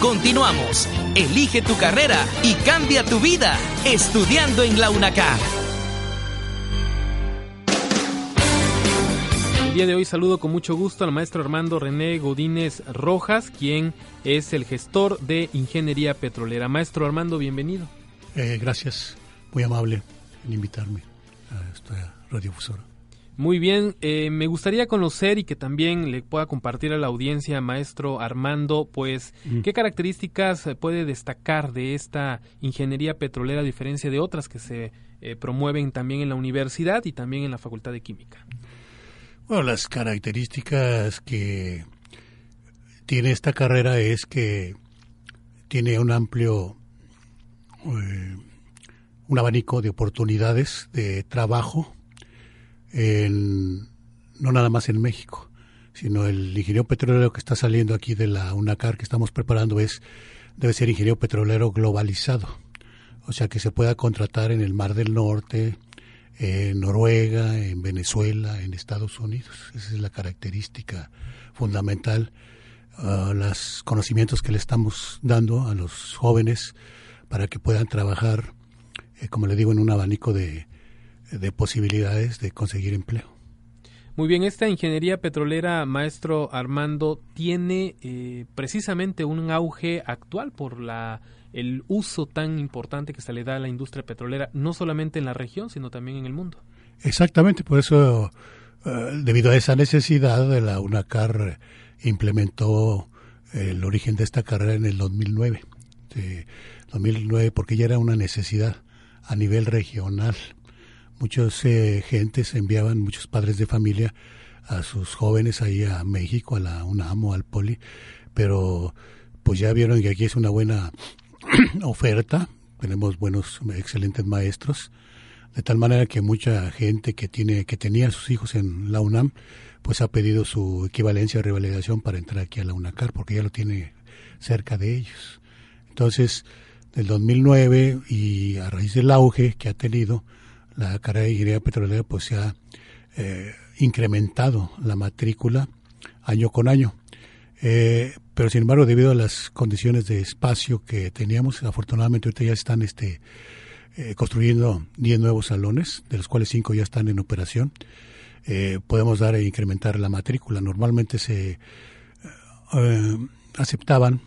Continuamos. Elige tu carrera y cambia tu vida estudiando en la UNACAR. El día de hoy saludo con mucho gusto al maestro Armando René Godínez Rojas, quien es el gestor de Ingeniería Petrolera. Maestro Armando, bienvenido. Eh, gracias, muy amable en invitarme a esta radiofusora. Muy bien, eh, me gustaría conocer y que también le pueda compartir a la audiencia, maestro Armando, pues, ¿qué características puede destacar de esta ingeniería petrolera a diferencia de otras que se eh, promueven también en la universidad y también en la Facultad de Química? Bueno, las características que tiene esta carrera es que tiene un amplio, eh, un abanico de oportunidades de trabajo no nada más en México, sino el ingeniero petrolero que está saliendo aquí de la UNACAR que estamos preparando es debe ser ingeniero petrolero globalizado, o sea que se pueda contratar en el Mar del Norte, en Noruega, en Venezuela, en Estados Unidos. Esa es la característica fundamental, uh, los conocimientos que le estamos dando a los jóvenes para que puedan trabajar, eh, como le digo, en un abanico de, de posibilidades de conseguir empleo. Muy bien, esta ingeniería petrolera, maestro Armando, tiene eh, precisamente un auge actual por la el uso tan importante que se le da a la industria petrolera, no solamente en la región, sino también en el mundo. Exactamente, por eso, eh, debido a esa necesidad, la UNACAR implementó el origen de esta carrera en el 2009. 2009, porque ya era una necesidad a nivel regional muchos eh, gentes enviaban, muchos padres de familia, a sus jóvenes ahí a México, a la UNAM o al Poli, pero pues ya vieron que aquí es una buena oferta, tenemos buenos, excelentes maestros, de tal manera que mucha gente que tiene, que tenía a sus hijos en la UNAM, pues ha pedido su equivalencia o revalidación para entrar aquí a la UNACAR, porque ya lo tiene cerca de ellos. Entonces, del 2009 y a raíz del auge que ha tenido, la carrera de ingeniería petrolera pues se ha eh, incrementado la matrícula año con año. Eh, pero sin embargo, debido a las condiciones de espacio que teníamos, afortunadamente ahorita ya están este, eh, construyendo 10 nuevos salones, de los cuales 5 ya están en operación. podemos dar e incrementar la matrícula. Normalmente se aceptaban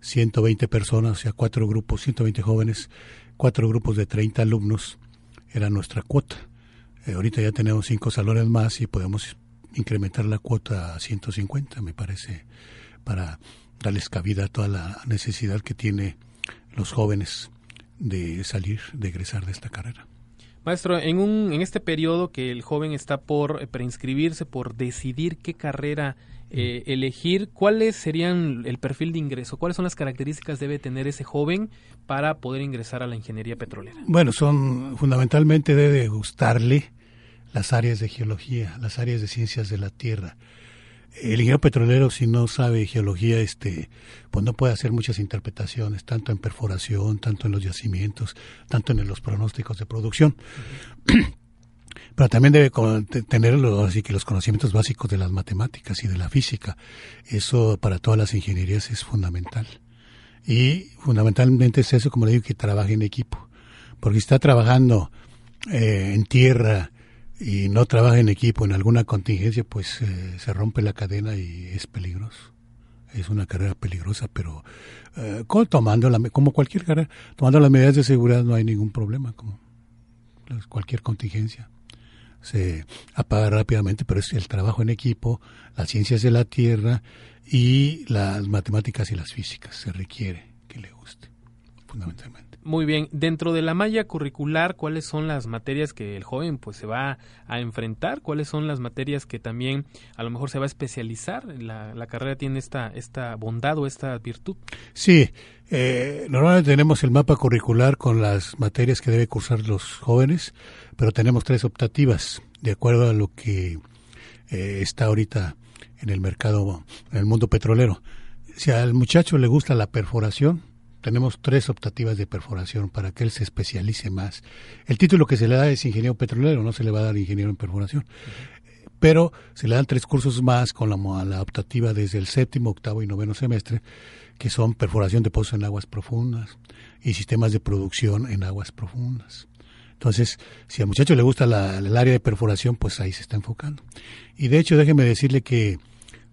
120 personas, o sea, cuatro grupos, 120 jóvenes, cuatro grupos de 30 alumnos era nuestra cuota. Eh, ahorita ya tenemos cinco salones más y podemos incrementar la cuota a 150, me parece, para darles cabida a toda la necesidad que tiene los jóvenes de salir, de egresar de esta carrera. Maestro, en, un, en este periodo que el joven está por preinscribirse, por decidir qué carrera eh, elegir cuáles serían el perfil de ingreso, cuáles son las características debe tener ese joven para poder ingresar a la ingeniería petrolera. Bueno, son fundamentalmente debe gustarle las áreas de geología, las áreas de ciencias de la tierra. El ingeniero petrolero, si no sabe geología, este, pues no puede hacer muchas interpretaciones, tanto en perforación, tanto en los yacimientos, tanto en los pronósticos de producción. Pero también debe tener así que los conocimientos básicos de las matemáticas y de la física. Eso para todas las ingenierías es fundamental. Y fundamentalmente es eso, como le digo, que trabaje en equipo. Porque si está trabajando eh, en tierra y no trabaja en equipo en alguna contingencia, pues eh, se rompe la cadena y es peligroso. Es una carrera peligrosa, pero eh, tomando la, como cualquier carrera, tomando las medidas de seguridad no hay ningún problema, como cualquier contingencia se apaga rápidamente, pero es el trabajo en equipo, las ciencias de la Tierra y las matemáticas y las físicas. Se requiere que le guste, fundamentalmente. Muy bien, dentro de la malla curricular, ¿cuáles son las materias que el joven pues se va a enfrentar? ¿Cuáles son las materias que también a lo mejor se va a especializar? La, la carrera tiene esta, esta bondad o esta virtud. Sí, eh, normalmente tenemos el mapa curricular con las materias que debe cursar los jóvenes, pero tenemos tres optativas de acuerdo a lo que eh, está ahorita en el mercado, en el mundo petrolero. Si al muchacho le gusta la perforación, tenemos tres optativas de perforación para que él se especialice más. El título que se le da es ingeniero petrolero, no se le va a dar ingeniero en perforación. pero se le dan tres cursos más con la, la optativa desde el séptimo, octavo y noveno semestre, que son perforación de pozos en aguas profundas y sistemas de producción en aguas profundas. Entonces, si al muchacho le gusta la, el área de perforación, pues ahí se está enfocando. Y de hecho, déjeme decirle que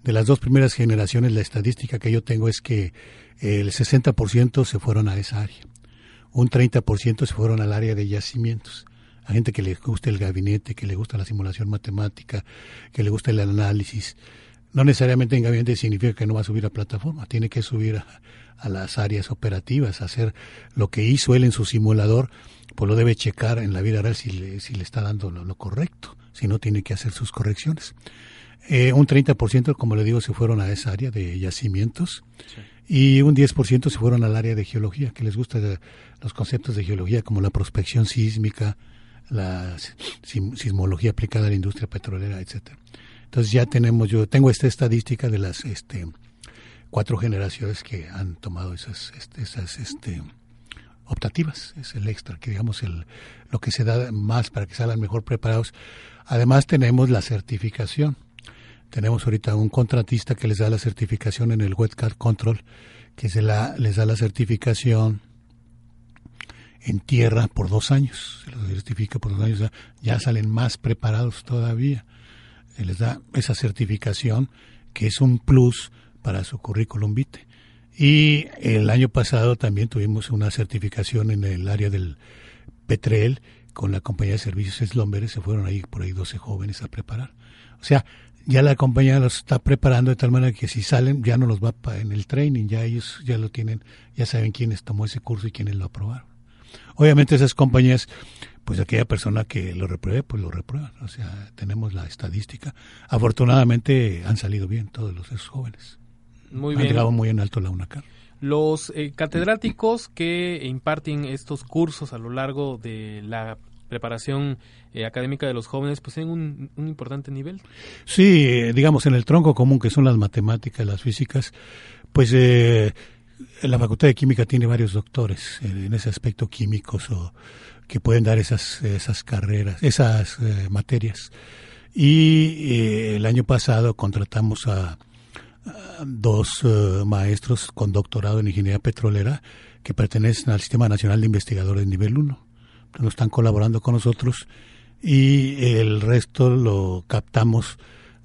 de las dos primeras generaciones, la estadística que yo tengo es que el 60% se fueron a esa área. Un 30% se fueron al área de yacimientos. A gente que le gusta el gabinete, que le gusta la simulación matemática, que le gusta el análisis. No necesariamente en gabinete significa que no va a subir a plataforma, tiene que subir a, las áreas operativas, hacer lo que hizo él en su simulador pues lo debe checar en la vida real si le, si le está dando lo, correcto, si no tiene que hacer sus correcciones. Eh, un 30%, como le digo, se fueron a esa área de yacimientos y un 10% se fueron al área de geología, que les gusta los conceptos de geología como la prospección sísmica, la sismología aplicada a la industria petrolera, etcétera. Entonces ya tenemos, yo tengo esta estadística de las este, cuatro generaciones que han tomado esas, este, esas este, optativas, es el extra, que digamos el, lo que se da más para que salgan mejor preparados. Además tenemos la certificación. Tenemos ahorita un contratista que les da la certificación en el Wetcard Control, que se la, les da la certificación en tierra por dos años. Se lo certifica por dos años, ya salen más preparados todavía. Se les da esa certificación que es un plus para su currículum vitae. Y el año pasado también tuvimos una certificación en el área del Petrel con la compañía de servicios Slumber, se fueron ahí por ahí 12 jóvenes a preparar. O sea, ya la compañía los está preparando de tal manera que si salen ya no los va en el training, ya ellos ya lo tienen, ya saben quiénes tomó ese curso y quiénes lo aprobaron. Obviamente esas compañías, pues aquella persona que lo repruebe, pues lo reprueba. O sea, tenemos la estadística. Afortunadamente han salido bien todos los esos jóvenes. Muy ha bien. llegado muy en alto la UNACAR. Los eh, catedráticos que imparten estos cursos a lo largo de la preparación eh, académica de los jóvenes, pues en un, importante nivel. Sí, eh, digamos, en el tronco común que son las matemáticas, las físicas, pues eh, la Facultad de Química tiene varios doctores en ese aspecto químicos o que pueden dar esas, esas carreras, esas materias. Y el año pasado contratamos a dos eh, maestros con doctorado en ingeniería petrolera que pertenecen al Sistema Nacional de Investigadores nivel 1. No están colaborando con nosotros y el resto lo captamos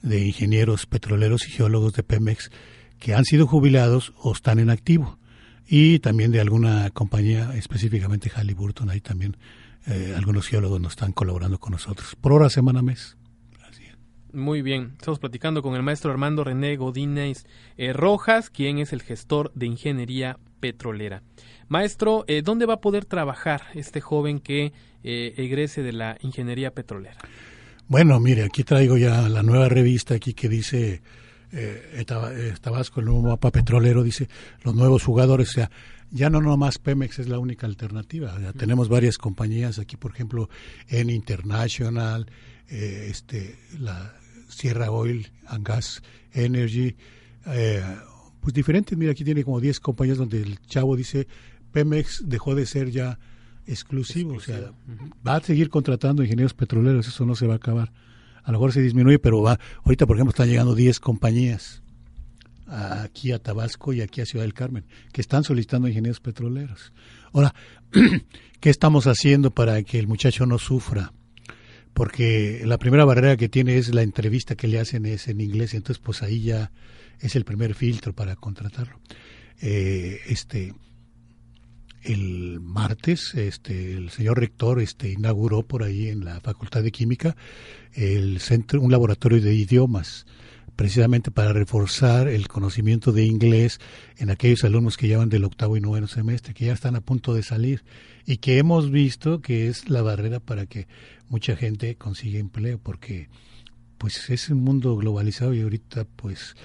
de ingenieros petroleros y geólogos de Pemex que han sido jubilados o están en activo. Y también de alguna compañía, específicamente Halliburton, ahí también eh, algunos geólogos nos están colaborando con nosotros, por hora, semana, mes. Muy bien, estamos platicando con el maestro Armando René Godínez eh, Rojas, quien es el gestor de ingeniería petrolera. Maestro, eh, ¿dónde va a poder trabajar este joven que eh, egrese de la ingeniería petrolera? Bueno, mire, aquí traigo ya la nueva revista aquí que dice eh, Tabasco, el nuevo mapa petrolero, dice los nuevos jugadores, o sea, ya no nomás Pemex es la única alternativa, ya tenemos varias compañías aquí, por ejemplo, en International, eh, este, la Sierra Oil and Gas Energy, eh, pues diferentes. Mira, aquí tiene como 10 compañías donde el chavo dice Pemex dejó de ser ya exclusivo, o sea, va a seguir contratando ingenieros petroleros, eso no se va a acabar. A lo mejor se disminuye, pero va, ahorita por ejemplo están llegando 10 compañías aquí a Tabasco y aquí a Ciudad del Carmen, que están solicitando ingenieros petroleros. Ahora, ¿qué estamos haciendo para que el muchacho no sufra? porque la primera barrera que tiene es la entrevista que le hacen es en inglés, entonces pues ahí ya es el primer filtro para contratarlo. Eh, este el martes este el señor rector este inauguró por ahí en la Facultad de Química el centro un laboratorio de idiomas precisamente para reforzar el conocimiento de inglés en aquellos alumnos que llevan del octavo y noveno semestre, que ya están a punto de salir y que hemos visto que es la barrera para que mucha gente consiga empleo, porque pues es un mundo globalizado y ahorita pues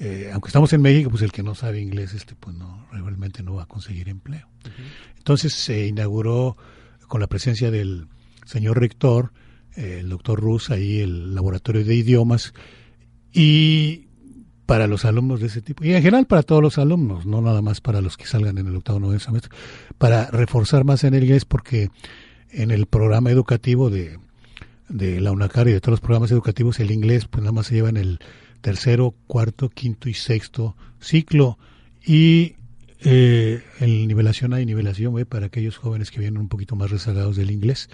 eh, aunque estamos en México, pues el que no sabe inglés, este, pues no, realmente no va a conseguir empleo. Entonces se inauguró con la presencia del señor rector, eh, el doctor Rus, ahí el laboratorio de idiomas, y para los alumnos de ese tipo, y en general para todos los alumnos, no nada más para los que salgan en el octavo noveno semestre, para reforzar más en el inglés, porque en el programa educativo de de la UNACAR y de todos los programas educativos, el inglés pues nada más se lleva en el tercero, cuarto, quinto y sexto ciclo. Y eh, en nivelación A y nivelación B para aquellos jóvenes que vienen un poquito más rezagados del inglés.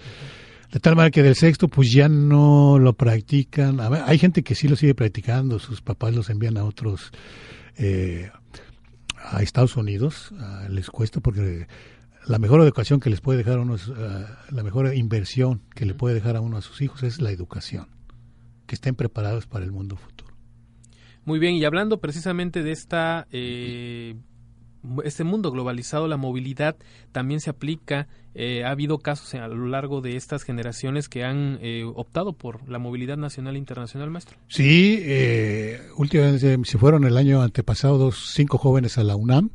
De tal manera que del sexto pues ya no lo practican. hay gente que sí lo sigue practicando, sus papás los envían a otros, eh, a Estados Unidos, les cuesta porque la mejor educación que les puede dejar a uno, eh, la mejor inversión que le puede dejar a uno a sus hijos es la educación, que estén preparados para el mundo futuro. Muy bien, y hablando precisamente de esta eh, este mundo globalizado, la movilidad también se aplica. Eh, ha habido casos a lo largo de estas generaciones que han eh, optado por la movilidad nacional e internacional, maestro. Sí, eh, últimamente se fueron el año antepasado dos, cinco jóvenes a la UNAM.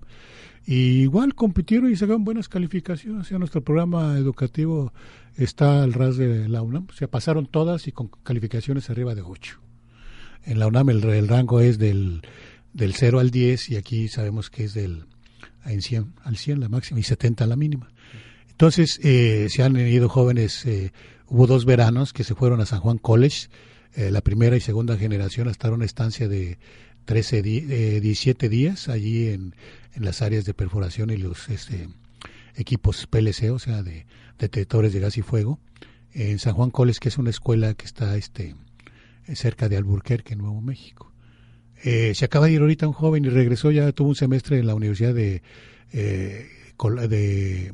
Y igual compitieron y sacaron buenas calificaciones. Sea, nuestro programa educativo está al ras de la UNAM. O sea, pasaron todas y con calificaciones arriba de 8. En la UNAM el, rango es del, del 0 al 10 y aquí sabemos que es del en 100, al 100 la máxima y 70 la mínima. Entonces eh, se han ido jóvenes, eh, hubo dos veranos que se fueron a San Juan College, eh, la primera y segunda generación, hasta una estancia de 13, 17 días allí en, en, las áreas de perforación y los este, equipos PLC, o sea, de detectores de gas y fuego, en San Juan College, que es una escuela que está este, cerca de Alburquerque, Nuevo México. Eh, se acaba de ir ahorita un joven y regresó, ya tuvo un semestre en la Universidad de, eh, de,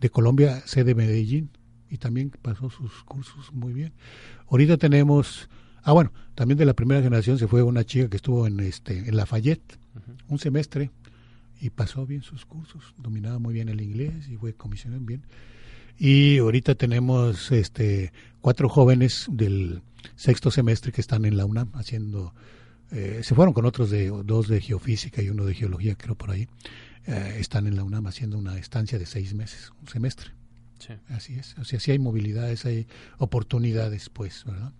de Colombia, sede Medellín, y también pasó sus cursos muy bien. Ahorita tenemos, ah bueno, también de la primera generación se fue una chica que estuvo en, este, en Lafayette, un semestre, y pasó bien sus cursos, dominaba muy bien el inglés y fue comisionado bien. Y ahorita tenemos este cuatro jóvenes del sexto semestre que están en la UNAM haciendo eh, se fueron con otros de dos de geofísica y uno de geología, creo por ahí. Eh, están en la UNAM haciendo una estancia de seis meses, un semestre. Así es. O sea, sí hay movilidades, hay oportunidades, pues, ¿verdad?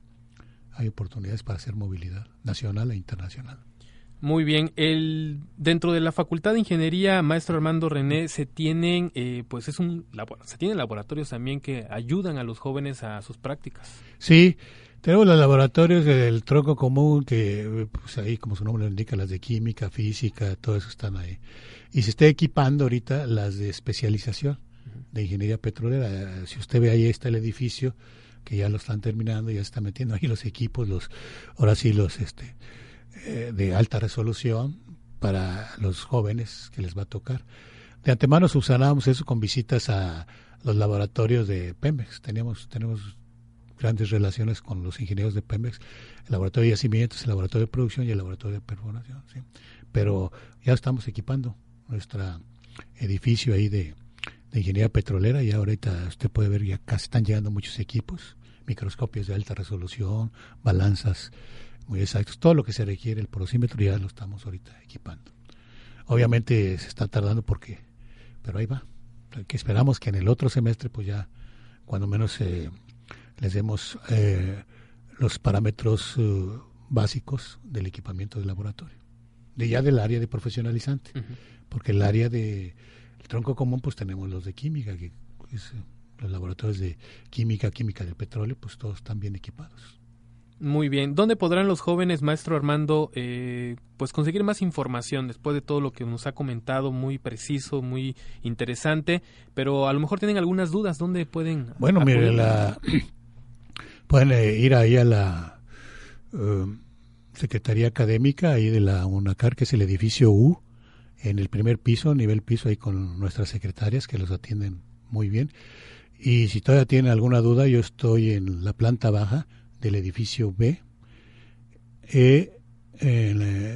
Hay oportunidades para hacer movilidad nacional e internacional. Muy bien. El, dentro de la Facultad de Ingeniería, maestro Armando René, se tienen, eh, pues es un, se tienen laboratorios también que ayudan a los jóvenes a sus prácticas. Sí, tenemos los laboratorios del tronco común que, pues ahí, como su nombre lo indica, las de química, física, todo eso están ahí. Y se está equipando ahorita las de especialización de ingeniería petrolera. Si usted ve ahí está el edificio, que ya lo están terminando, ya está metiendo ahí los equipos, los, ahora sí los, este, eh, de alta resolución para los jóvenes que les va a tocar. De antemano subsanábamos eso con visitas a los laboratorios de Pemex. Teníamos, tenemos grandes relaciones con los ingenieros de Pemex, el laboratorio de yacimientos, el laboratorio de producción y el laboratorio de perforación. ¿sí? Pero ya estamos equipando nuestro edificio ahí de, ingeniería petrolera y ahorita usted puede ver ya casi están llegando muchos equipos, microscopios de alta resolución, balanzas muy exactos, todo lo que se requiere, el porosímetro ya lo estamos ahorita equipando. Obviamente se está tardando porque, pero ahí va. Que esperamos que en el otro semestre pues ya cuando menos se les demos eh, los parámetros eh, básicos del equipamiento del laboratorio, de ya del área de profesionalizante, porque el área de el tronco común pues tenemos los de química, que los laboratorios de química, química del petróleo, pues todos están bien equipados. Muy bien. ¿Dónde podrán los jóvenes, maestro Armando, eh, pues conseguir más información después de todo lo que nos ha comentado, muy preciso, muy interesante, pero a lo mejor tienen algunas dudas, ¿dónde pueden? Bueno, mire, la, pueden eh, ir ahí a la eh, Secretaría Académica ahí de la UNACAR, que es el edificio U, en el primer piso, nivel piso, ahí con nuestras secretarias que los atienden muy bien. Y si todavía tienen alguna duda, yo estoy en la planta baja del edificio B. Eh,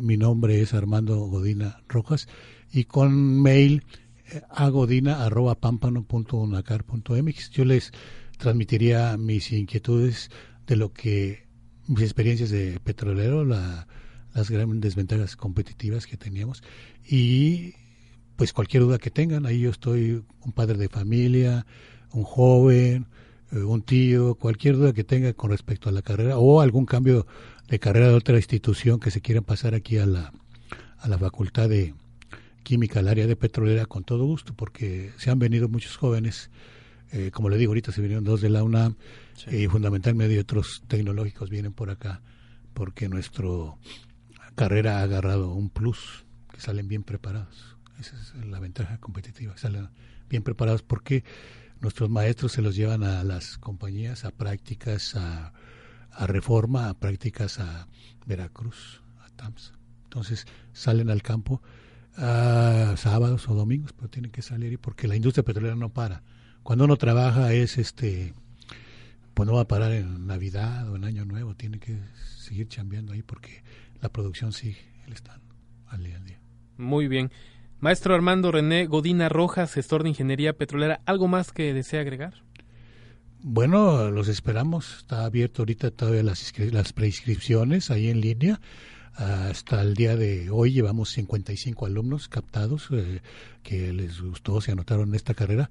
mi nombre es Armando Godina Rojas y con mail a godina.pampano.unacar.mx. Yo les transmitiría mis inquietudes de lo que mis experiencias de petrolero, la, las grandes desventajas competitivas que teníamos y pues cualquier duda que tengan, ahí yo estoy un padre de familia, un joven, eh, un tío, cualquier duda que tenga con respecto a la carrera o algún cambio de carrera de otra institución que se quieran pasar aquí a la, a la facultad de química, al área de petrolera, con todo gusto, porque se han venido muchos jóvenes Eh, como le digo, ahorita se vinieron dos de la UNAM y fundamentalmente otros tecnológicos vienen por acá porque nuestra carrera ha agarrado un plus, que salen bien preparados. Esa es la ventaja competitiva, salen bien preparados. Porque nuestros maestros se los llevan a las compañías, a prácticas, a, a reforma, a prácticas a Veracruz, a TAMS. Entonces salen al campo a sábados o domingos, pero tienen que salir porque la industria petrolera no para. Cuando uno trabaja es este pues no va a parar en Navidad o en Año Nuevo, tiene que seguir chambeando ahí porque la producción sigue, él está al día al día. Muy bien. Maestro Armando René Godina Rojas, gestor de Ingeniería Petrolera, ¿algo más que desea agregar? Bueno, los esperamos. Está abierto ahorita todavía las, las preinscripciones ahí en línea. Hasta el día de hoy llevamos 55 alumnos captados eh, que les gustó, se anotaron en esta carrera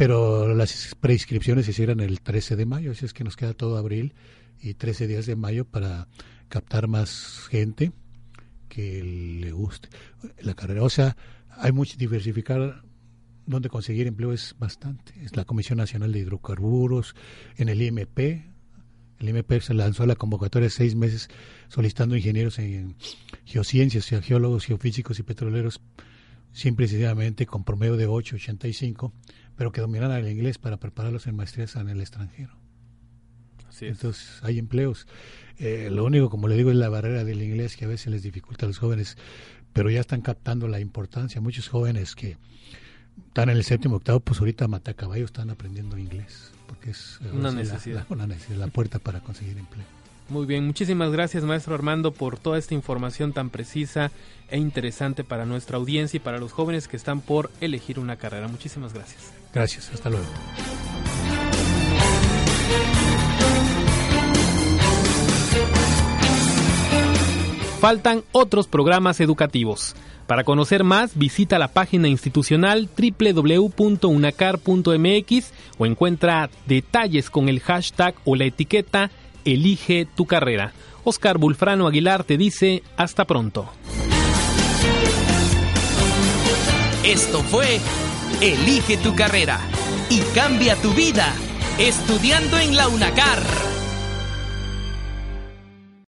pero las preinscripciones se hicieron el 13 de mayo, así es que nos queda todo abril y 13 días de mayo para captar más gente que le guste la carrera. O sea, hay mucho diversificar donde conseguir empleo es bastante. Es la Comisión Nacional de Hidrocarburos, en el IMP. El IMP se lanzó a la convocatoria seis meses solicitando ingenieros en geociencias, geólogos, geofísicos y petroleros, simple y sencillamente con promedio de 8.85 pero que dominaran el inglés para prepararlos en maestrías en el extranjero. Entonces hay empleos. Eh, lo único, como le digo, es la barrera del inglés que a veces les dificulta a los jóvenes, pero ya están captando la importancia. Muchos jóvenes que están en el séptimo octavo, pues ahorita matacaballo están aprendiendo inglés, porque es eh, una necesidad. una necesidad, la puerta para conseguir empleo. Muy bien, muchísimas gracias maestro Armando por toda esta información tan precisa e interesante para nuestra audiencia y para los jóvenes que están por elegir una carrera. Muchísimas gracias. Gracias, hasta luego. Faltan otros programas educativos. Para conocer más, visita la página institucional www.unacar.mx o encuentra detalles con el hashtag o la etiqueta Elige tu carrera. Oscar Bulfrano Aguilar te dice hasta pronto. Esto fue Elige tu carrera y cambia tu vida estudiando en la UNACAR.